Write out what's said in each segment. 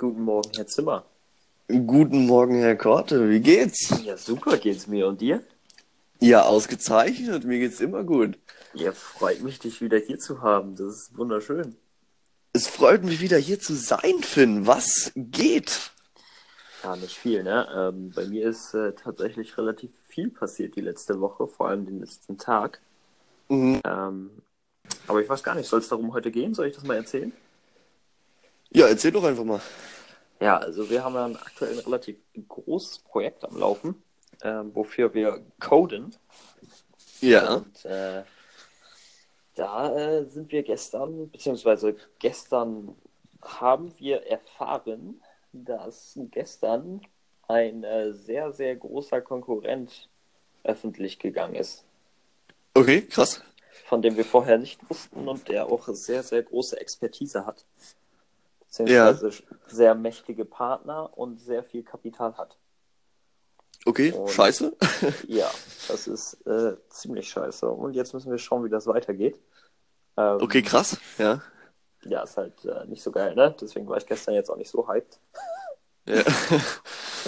Guten Morgen, Herr Zimmer. Guten Morgen, Herr Korte. Wie geht's? Ja, super geht's mir. Und dir? Ja, ausgezeichnet. Mir geht's immer gut. Ja, freut mich, dich wieder hier zu haben. Das ist wunderschön. Es freut mich wieder hier zu sein, Finn. Was geht? Ja, nicht viel, ne? Ähm, bei mir ist äh, tatsächlich relativ viel passiert die letzte Woche, vor allem den letzten Tag. Mhm. Ähm, aber ich weiß gar nicht, soll es darum heute gehen? Soll ich das mal erzählen? Ja, erzähl doch einfach mal. Ja, also wir haben ja ein aktuell ein relativ großes Projekt am Laufen, ähm, wofür wir coden. Ja. Und äh, da äh, sind wir gestern, beziehungsweise gestern haben wir erfahren, dass gestern ein äh, sehr, sehr großer Konkurrent öffentlich gegangen ist, Okay, krass. von dem wir vorher nicht wussten und der auch sehr, sehr große Expertise hat. Beziehungsweise sehr mächtige Partner und sehr viel Kapital hat. Okay, Und- scheiße. Ja, das ist äh, ziemlich scheiße. Und jetzt müssen wir schauen, wie das weitergeht. Ähm, Okay, krass. Ja. Ja, ist halt äh, nicht so geil, ne? Deswegen war ich gestern jetzt auch nicht so hyped. ja.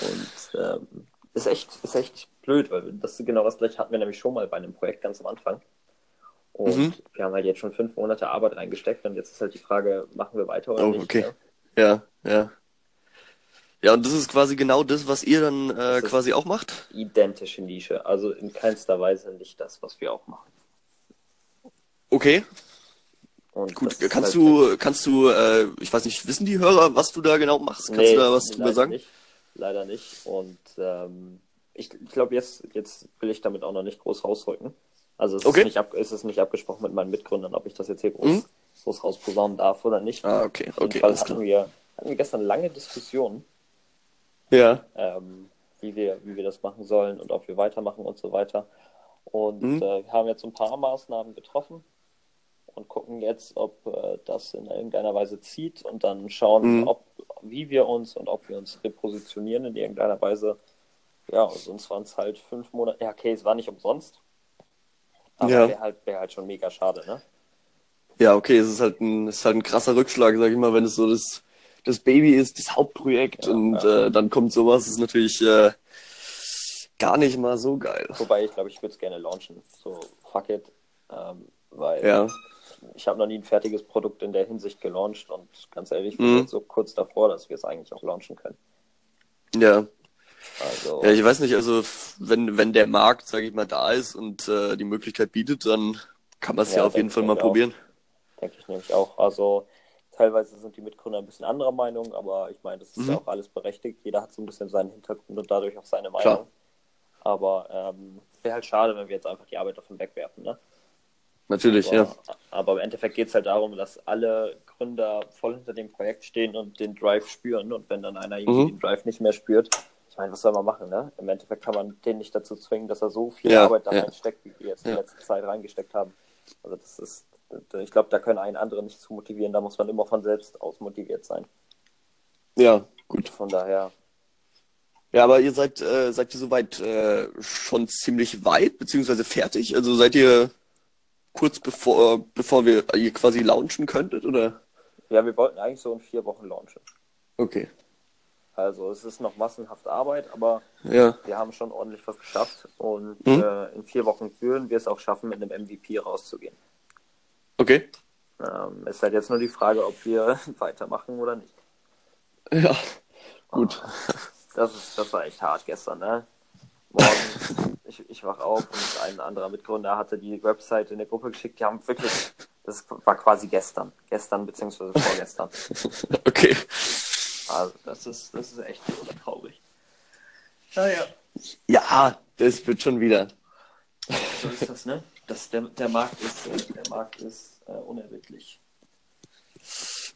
Und ähm, ist echt, ist echt blöd, weil das genau das gleiche hatten wir nämlich schon mal bei einem Projekt ganz am Anfang. Und Mhm. wir haben halt jetzt schon fünf Monate Arbeit reingesteckt und jetzt ist halt die Frage, machen wir weiter oder Oh, nicht? okay. Ne? Ja, ja. Ja, und das ist quasi genau das, was ihr dann äh, quasi auch macht? Identische Nische, also in keinster Weise nicht das, was wir auch machen. Okay, Und gut. Kannst halt du, kannst du, äh, ich weiß nicht, wissen die Hörer, was du da genau machst? Kannst Nee, du da was drüber sagen? Nicht. Leider nicht. Und ähm, ich, ich glaube, jetzt, jetzt will ich damit auch noch nicht groß rausrücken. Also es, Okay. ist nicht ab, es ist nicht abgesprochen mit meinen Mitgründern, ob ich das jetzt hier groß, Mhm. groß rausposaunen darf oder nicht. Ah, okay, Auf jeden okay, Fall hatten wir, hatten wir gestern lange Diskussionen, Ja. ähm, wie, wir, wie wir das machen sollen und ob wir weitermachen und so weiter. Und Mhm. äh, wir haben jetzt ein paar Maßnahmen getroffen und gucken jetzt, ob äh, das in irgendeiner Weise zieht und dann schauen, Mhm. ob, wie wir uns und ob wir uns repositionieren in irgendeiner Weise. Ja, sonst waren es halt fünf Monate. Ja, okay, es war nicht umsonst. Aber Ja. wäre halt, wär halt schon mega schade, ne? Ja, okay, es ist halt ein, es ist halt ein krasser Rückschlag, sag ich mal, wenn es so das, das Baby ist, das Hauptprojekt Ja, und ja. Äh, dann kommt sowas, ist natürlich äh, gar nicht mal so geil. Wobei ich glaube, ich würde es gerne launchen. So, fuck it. Ähm, weil Ja, ich habe noch nie ein fertiges Produkt in der Hinsicht gelauncht und ganz ehrlich, wir Mhm. sind so kurz davor, dass wir es eigentlich auch launchen können. ja. Also, Ja, ich weiß nicht, also wenn, wenn der Markt, sag ich mal, da ist und äh, die Möglichkeit bietet, dann kann man es ja, Ja, auf jeden Fall mal auch. probieren. denke ich nämlich auch. Also, teilweise sind die Mitgründer ein bisschen anderer Meinung, aber ich meine, das ist Mhm. ja auch alles berechtigt. Jeder hat so ein bisschen seinen Hintergrund und dadurch auch seine Meinung. Klar. Aber ähm, wäre halt schade, wenn wir jetzt einfach die Arbeit davon wegwerfen, ne? Natürlich, Aber, ja. aber im Endeffekt geht es halt darum, dass alle Gründer voll hinter dem Projekt stehen und den Drive spüren. Und wenn dann einer irgendwie Mhm. den Drive nicht mehr spürt, ich meine, was soll man machen, ne? Im Endeffekt kann man den nicht dazu zwingen, dass er so viel Ja, Arbeit da ja. reinsteckt, wie wir jetzt in Ja. letzter Zeit reingesteckt haben. Also das ist, ich glaube, da können einen anderen nicht zu motivieren, da muss man immer von selbst aus motiviert sein. Ja, gut. Von daher, Ja, aber ihr seid, äh, seid ihr soweit äh, schon ziemlich weit, beziehungsweise fertig? Also seid ihr kurz bevor, bevor wir ihr quasi launchen könntet, oder? ja, wir wollten eigentlich so in vier Wochen launchen. Okay. Also es ist noch massenhaft Arbeit, aber Ja. wir haben schon ordentlich was geschafft und Mhm. äh, in vier Wochen würden wir es auch schaffen, mit einem MVP rauszugehen. Okay. Ähm, ist halt jetzt nur die Frage, ob wir weitermachen oder nicht. Ja. Gut. Das, ist, das war echt hart gestern, ne? Morgen, ich, ich wach auf und ein anderer Mitgründer hatte die Website in der Gruppe geschickt. Die haben wirklich, das war quasi gestern. Gestern beziehungsweise vorgestern. Okay. Also das ist, das ist echt traurig. Naja, Ja, das wird schon wieder. so ist das, ne? Das, der, der Markt ist, äh, der Markt ist äh, unerbittlich.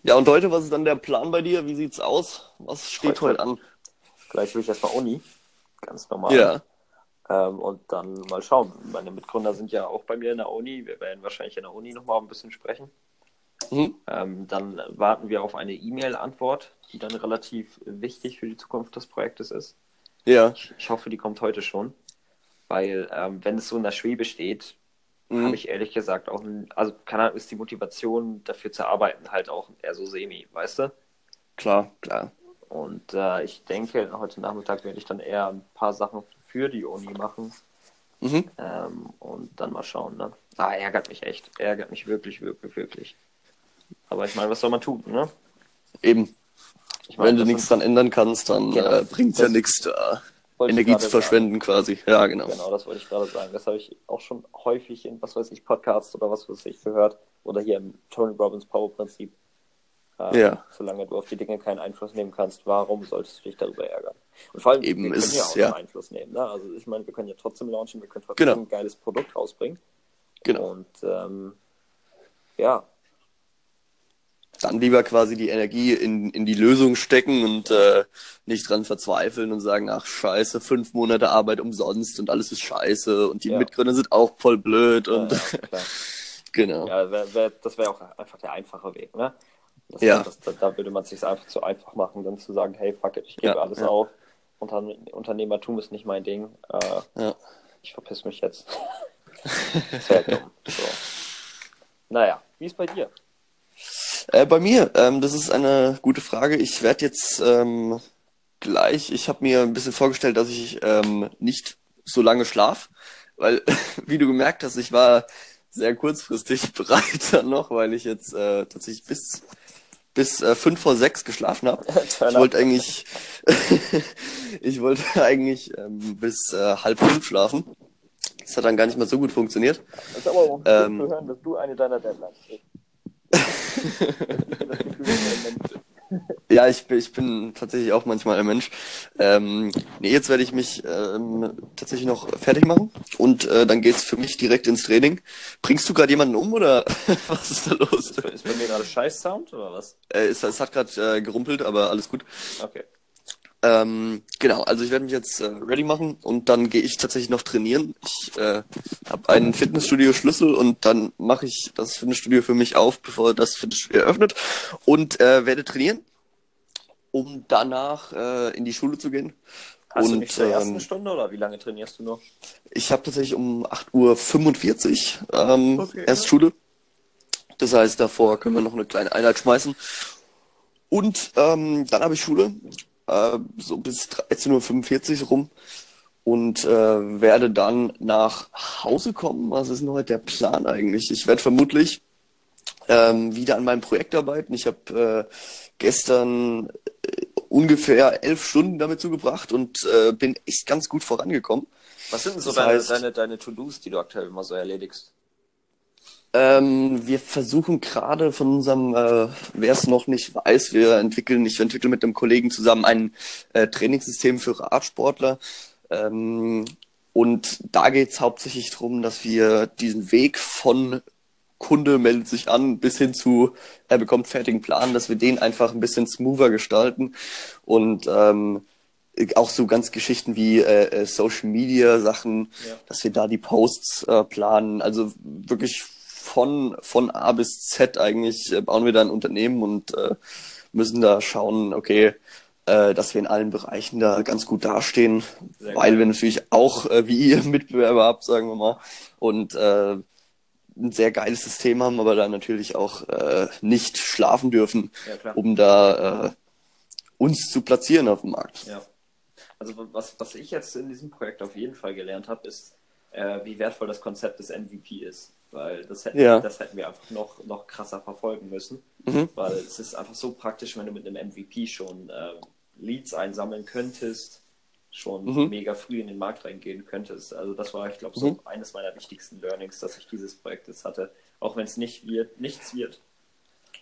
Ja, und heute, was ist dann der Plan bei dir? Wie sieht's aus? Was steht Heute- heute an? Gleich will ich erstmal Uni. Ganz normal. Ja. Ähm, und dann mal schauen. Meine Mitgründer sind ja auch bei mir in der Uni. Wir werden wahrscheinlich in der Uni nochmal ein bisschen sprechen. Mhm. Ähm, dann warten wir auf eine E-Mail-Antwort, die dann relativ wichtig für die Zukunft des Projektes ist. Ja. Ich hoffe, die kommt heute schon. Weil, ähm, wenn es so in der Schwebe steht, Mhm. habe ich ehrlich gesagt auch, ein, also keine Ahnung, ist die Motivation dafür zu arbeiten halt auch eher so semi, weißt du? Klar, klar. Und äh, ich denke, heute Nachmittag werde ich dann eher ein paar Sachen für die Uni machen. Mhm. Ähm, und dann mal schauen. Ne? Ah, ärgert mich echt. Ärgert mich wirklich, wirklich, wirklich. Aber ich meine, was soll man tun, ne? Eben. Ich meine, Wenn du nichts dran ändern kannst, dann Genau. äh, bringt es ja nichts, da Energie zu verschwenden quasi. Ja, genau. Genau, das wollte ich gerade sagen. Das habe ich auch schon häufig in, was weiß ich, Podcasts oder was weiß ich gehört. Oder hier im Tony Robbins Power Prinzip. Ähm, Ja. Solange du auf die Dinge keinen Einfluss nehmen kannst, warum solltest du dich darüber ärgern? Und vor allem, Eben wir ist können ja es, auch ja. Einfluss nehmen. Ne? Also ich meine, wir können ja trotzdem launchen, wir können trotzdem Genau. ein geiles Produkt rausbringen. Genau. Und ähm, ja, Dann lieber quasi die Energie in, in die Lösung stecken und äh, nicht dran verzweifeln und sagen, ach scheiße, fünf Monate Arbeit umsonst und alles ist scheiße und die Ja. Mitgründer sind auch voll blöd und ja, genau. ja wär, wär, das wäre auch einfach der einfache Weg. Ne? Das, Ja. das, da, da würde man es sich einfach zu einfach machen, dann zu sagen, hey, fuck it, ich gebe Ja, alles ja. auf. Unter, Unternehmertum ist nicht mein Ding. Äh, Ja. ich verpiss mich jetzt. wäre dumm. So. Naja, wie ist bei dir? Äh, bei mir, ähm, das ist eine gute Frage. Ich werde jetzt ähm, gleich, ich habe mir ein bisschen vorgestellt, dass ich ähm, nicht so lange schlaf, weil, wie du gemerkt hast, ich war sehr kurzfristig bereit dann noch, weil ich jetzt äh, tatsächlich bis bis äh, fünf vor sechs geschlafen habe. Ich wollte eigentlich, ich wollte eigentlich ähm, bis äh, halb fünf schlafen. Das hat dann gar nicht mehr so gut funktioniert. Das ist aber auch gut Ähm. zu hören, dass du eine deiner Deadlines bist. Ja, ich bin, ich bin tatsächlich auch manchmal ein Mensch. Ähm, nee, jetzt werde ich mich ähm, tatsächlich noch fertig machen und äh, dann geht's für mich direkt ins Training. Bringst du gerade jemanden um oder was ist da los? Ist bei mir gerade Scheiß-Sound oder was? Äh, es, es hat gerade äh, gerumpelt, aber alles gut. Okay. Ähm, genau, also ich werde mich jetzt äh, ready machen und dann gehe ich tatsächlich noch trainieren. Ich äh, habe einen Fitnessstudio-Schlüssel und dann mache ich das Fitnessstudio für mich auf, bevor das Fitnessstudio eröffnet und äh, werde trainieren, um danach äh, in die Schule zu gehen. Hast und du nicht zur ersten ähm, Stunde oder wie lange trainierst du noch? ich habe tatsächlich um 8.45 Uhr ähm, Okay, erst ja. Schule. Das heißt, davor können wir noch eine kleine Einheit schmeißen. Und ähm, dann habe ich Schule, äh, so bis 13.45 Uhr rum. Und äh, werde dann nach Hause kommen. Was ist denn heute der Plan eigentlich? Ich werde vermutlich ähm, wieder an meinem Projekt arbeiten. Ich habe äh, gestern äh, ungefähr elf Stunden damit zugebracht und äh, bin echt ganz gut vorangekommen. Was sind denn so Das deine, heißt- deine, deine To-Dos, die du aktuell immer so erledigst? Ähm, wir versuchen gerade von unserem, äh, wer es noch nicht weiß, wir entwickeln, ich entwickle mit einem Kollegen zusammen ein äh, Trainingssystem für Radsportler. Ähm, und da geht es hauptsächlich darum, dass wir diesen Weg von Kunde meldet sich an bis hin zu, er bekommt fertigen Plan, dass wir den einfach ein bisschen smoother gestalten und ähm, auch so ganz Geschichten wie äh, äh, Social Media Sachen, Ja. dass wir da die Posts äh, planen. Also wirklich von, von A bis Z eigentlich äh, bauen wir da ein Unternehmen und äh, müssen da schauen, okay, äh, dass wir in allen Bereichen da ganz gut dastehen, Sehr weil geil. wir natürlich auch, äh, wie ihr Mitbewerber habt, sagen wir mal, und äh, ein sehr geiles System haben, aber da natürlich auch äh, nicht schlafen dürfen, Ja, um da äh, uns zu platzieren auf dem Markt. Ja. Also was, was ich jetzt in diesem Projekt auf jeden Fall gelernt habe, ist, äh, wie wertvoll das Konzept des MVP ist. Weil das hätten, Ja. das hätten wir einfach noch, noch krasser verfolgen müssen. Mhm. Weil es ist einfach so praktisch, wenn du mit einem MVP schon äh, Leads einsammeln könntest, schon Mhm. mega früh in den Markt reingehen könntest. Also das war, ich glaube, so Mhm. eines meiner wichtigsten Learnings, dass ich dieses Projekt jetzt hatte. Auch wenn es nicht wird, nichts wird.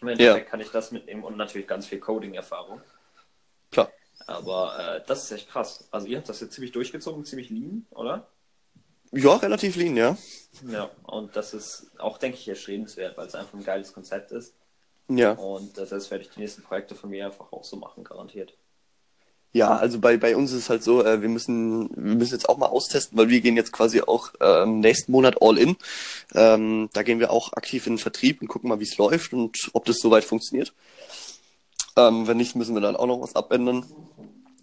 Im Endeffekt kann ich das mitnehmen und natürlich ganz viel Coding-Erfahrung. Klar. Aber äh, das ist echt krass. Also ihr habt das jetzt ziemlich durchgezogen, ziemlich lean, oder? Ja, relativ lean, ja. Ja. Und das ist auch, denke ich, erstrebenswert, weil es einfach ein geiles Konzept ist. Ja. Und äh, das werde ich die nächsten Projekte von mir einfach auch so machen, garantiert. Ja, also bei, bei uns ist es halt so, äh, wir müssen, wir müssen jetzt auch mal austesten, weil wir gehen jetzt quasi auch ähm, nächsten Monat all in. Ähm, da gehen wir auch aktiv in den Vertrieb und gucken mal, wie es läuft und ob das soweit funktioniert. Ähm, wenn nicht, müssen wir dann auch noch was abändern.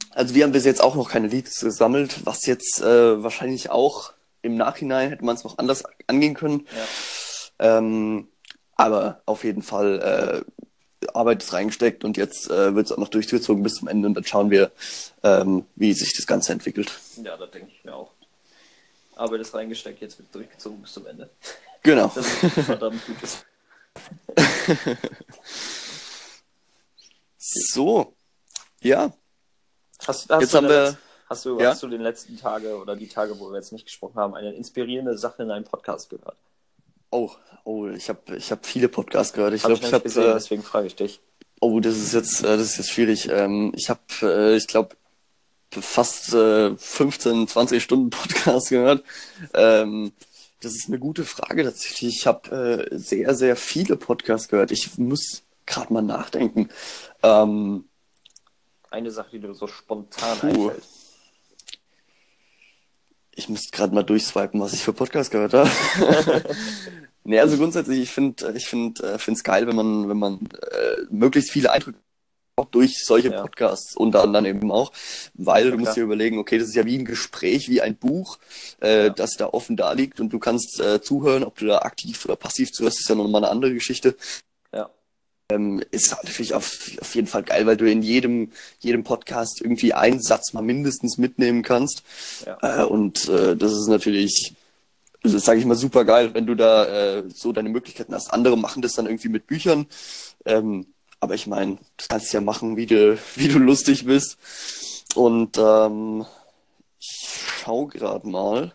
Also wir haben bis jetzt auch noch keine Leads gesammelt, was jetzt äh, wahrscheinlich auch im Nachhinein hätte man es noch anders angehen können. Ja. Ähm, aber auf jeden Fall Arbeit ist reingesteckt und jetzt äh, wird es auch noch durchgezogen bis zum Ende und dann schauen wir, ähm, wie sich das Ganze entwickelt. Ja, das denke ich mir auch. Arbeit ist reingesteckt, jetzt wird durchgezogen bis zum Ende. Genau. Das ist verdammt gutes. so, ja, Hast, hast Jetzt haben wir- Hast du, Ja? hast du den letzten Tage oder die Tage, wo wir jetzt nicht gesprochen haben, eine inspirierende Sache in einem Podcast gehört? oh, oh, ich habe ich hab viele Podcasts gehört. Ich glaube, ich ich noch habe äh, deswegen frage ich dich. Oh, das ist jetzt, äh, das ist jetzt schwierig. Ähm, ich habe, äh, ich glaube, fast äh, 15, 20 Stunden Podcast gehört. Ähm, das ist eine gute Frage tatsächlich. Ich habe äh, sehr, sehr viele Podcasts gehört. Ich muss gerade mal nachdenken. Ähm, Eine Sache, die dir so spontan Puh. einfällt. Ich muss gerade mal durchswipen, was ich für Podcasts gehört habe. nee, also grundsätzlich, ich finde, ich finde, äh, geil, wenn man, wenn man äh, möglichst viele Eindrücke durch solche Ja. Podcasts unter anderem eben auch, weil Ja, du musst klar. dir überlegen, okay, das ist ja wie ein Gespräch, wie ein Buch, äh, Ja. das da offen da liegt und du kannst äh, zuhören, ob du da aktiv oder passiv zuhörst, ist ja nochmal eine andere Geschichte. Ähm, ist natürlich auf, auf jeden Fall geil, weil du in jedem, jedem Podcast irgendwie einen Satz mal mindestens mitnehmen kannst. Ja. Äh, und äh, das ist natürlich, sage ich mal, super geil, wenn du da äh, so deine Möglichkeiten hast. Andere machen das dann irgendwie mit Büchern. Ähm, aber ich meine, das kannst du ja machen, wie du, wie du lustig bist. Und ähm, ich schau gerade mal.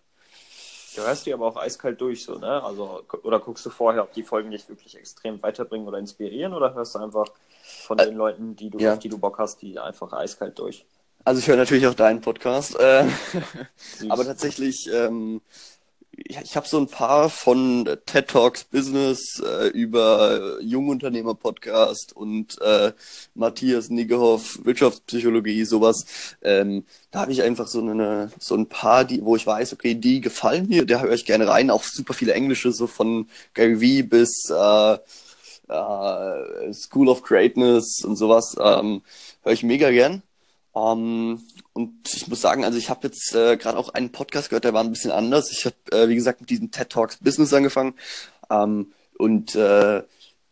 Du hörst die aber auch eiskalt durch, so, ne? Also, oder guckst du vorher, ob die Folgen dich wirklich extrem weiterbringen oder inspirieren, oder hörst du einfach von den Leuten, die du, ja. auf die du Bock hast, die einfach eiskalt durch? Also ich höre natürlich auch deinen Podcast. Äh. Aber tatsächlich, ähm, ich, ich habe so ein paar von TED Talks Business äh, über Jungunternehmer Podcast und äh, Matthias Niggehoff Wirtschaftspsychologie, sowas. Ähm, da habe ich einfach so eine so ein paar, die, wo ich weiß, okay, die gefallen mir, da höre ich gerne rein. Auch super viele Englische, so von Gary Vee bis äh, äh, School of Greatness und sowas. Ähm, höre ich mega gern. Ähm, und ich muss sagen, also ich habe jetzt äh, gerade auch einen Podcast gehört, der war ein bisschen anders. Ich habe, äh, wie gesagt, mit diesem TED Talks Business angefangen. Ähm, und äh,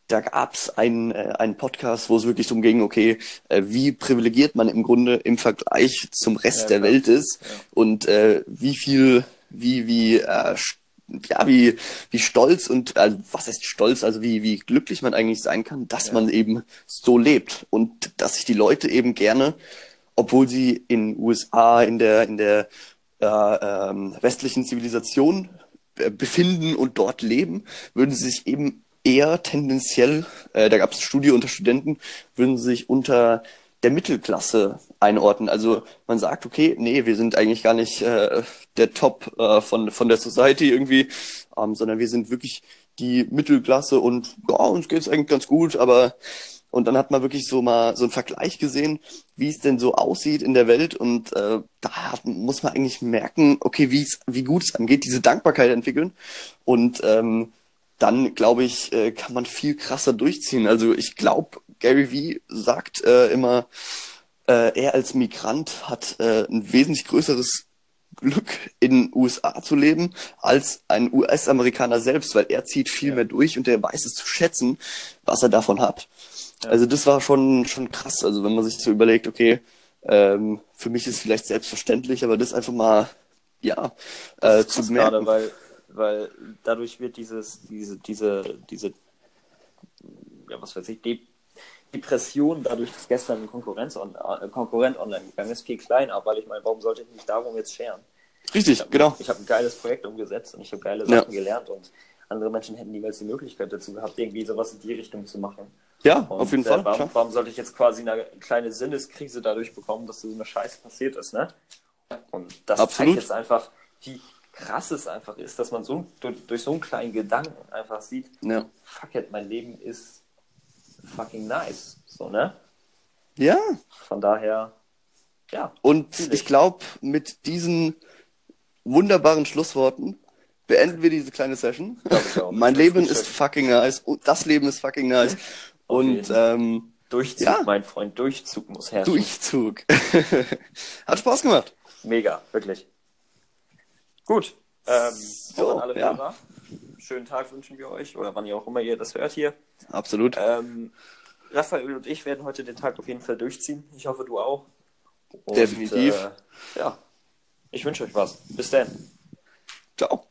da gab's einen, äh, einen Podcast, wo es wirklich darum ging, okay, äh, wie privilegiert man im Grunde im Vergleich zum Rest Ja, der klar. Welt ist Ja. und äh, wie viel, wie, wie, äh, ja, wie, wie stolz und, also was heißt stolz, also wie, wie glücklich man eigentlich sein kann, dass Ja. man eben so lebt und dass sich die Leute eben gerne, obwohl sie in USA, in der, in der äh, ähm, westlichen Zivilisation äh, befinden und dort leben, würden sie sich eben eher tendenziell, äh, da gab es eine Studie unter Studenten, würden sie sich unter der Mittelklasse einordnen. Also man sagt, okay, nee, wir sind eigentlich gar nicht äh, der Top äh, von, von der Society irgendwie, ähm, sondern wir sind wirklich die Mittelklasse und ja, uns geht's eigentlich ganz gut, aber und dann hat man wirklich so mal so einen Vergleich gesehen, wie es denn so aussieht in der Welt. Und äh, da hat, muss man eigentlich merken, okay, wie es, wie gut es angeht, diese Dankbarkeit entwickeln. Und ähm, dann, glaube ich, äh, kann man viel krasser durchziehen. Also ich glaube, Gary Vee sagt äh, immer, äh, er als Migrant hat äh, ein wesentlich größeres Glück in USA zu leben als ein US-Amerikaner selbst, weil er zieht viel Ja. mehr durch und er weiß es zu schätzen, was er davon hat. Ja. Also das war schon schon krass. Also wenn man sich so überlegt, okay, ähm, für mich ist vielleicht selbstverständlich, aber das einfach mal ja äh, zu merken. gerade, weil, weil dadurch wird dieses, diese, diese, diese, ja, was weiß ich, De Depression dadurch, dass gestern ein Konkurrenz on, äh, Konkurrent online gegangen ist, viel kleiner, weil ich meine, warum sollte ich mich darum jetzt scheren? Ich Richtig, habe genau. ich hab ein geiles Projekt umgesetzt und ich habe geile Ja. Sachen gelernt und andere Menschen hätten niemals die Möglichkeit dazu gehabt, irgendwie sowas in die Richtung zu machen. Ja, Und, auf jeden äh, Fall. Warum, warum sollte ich jetzt quasi eine kleine Sinneskrise dadurch bekommen, dass so eine Scheiße passiert ist, ne? Und das Absolut. zeigt jetzt einfach, wie krass es einfach ist, dass man so durch, durch so einen kleinen Gedanken einfach sieht, Ja. fuck it, mein Leben ist fucking nice. So, ne? ja, Von daher, ja. und Fühl ich glaube, mit diesen wunderbaren Schlussworten beenden wir diese kleine Session. Mein Leben ist fucking nice. Und das Leben ist fucking nice. Und ähm, Durchzug, Ja. mein Freund, Durchzug muss herrschen. Durchzug. Hat Spaß gemacht. Mega, wirklich. Gut. Ähm, So, an alle ja. Hörer. Schönen Tag wünschen wir euch oder wann ihr auch immer ihr das hört hier. Absolut. Ähm, Raphael und ich werden heute den Tag auf jeden Fall durchziehen. Ich hoffe, du auch. Und, Definitiv. Äh, ja, ich wünsche euch was. Bis dann. Ciao.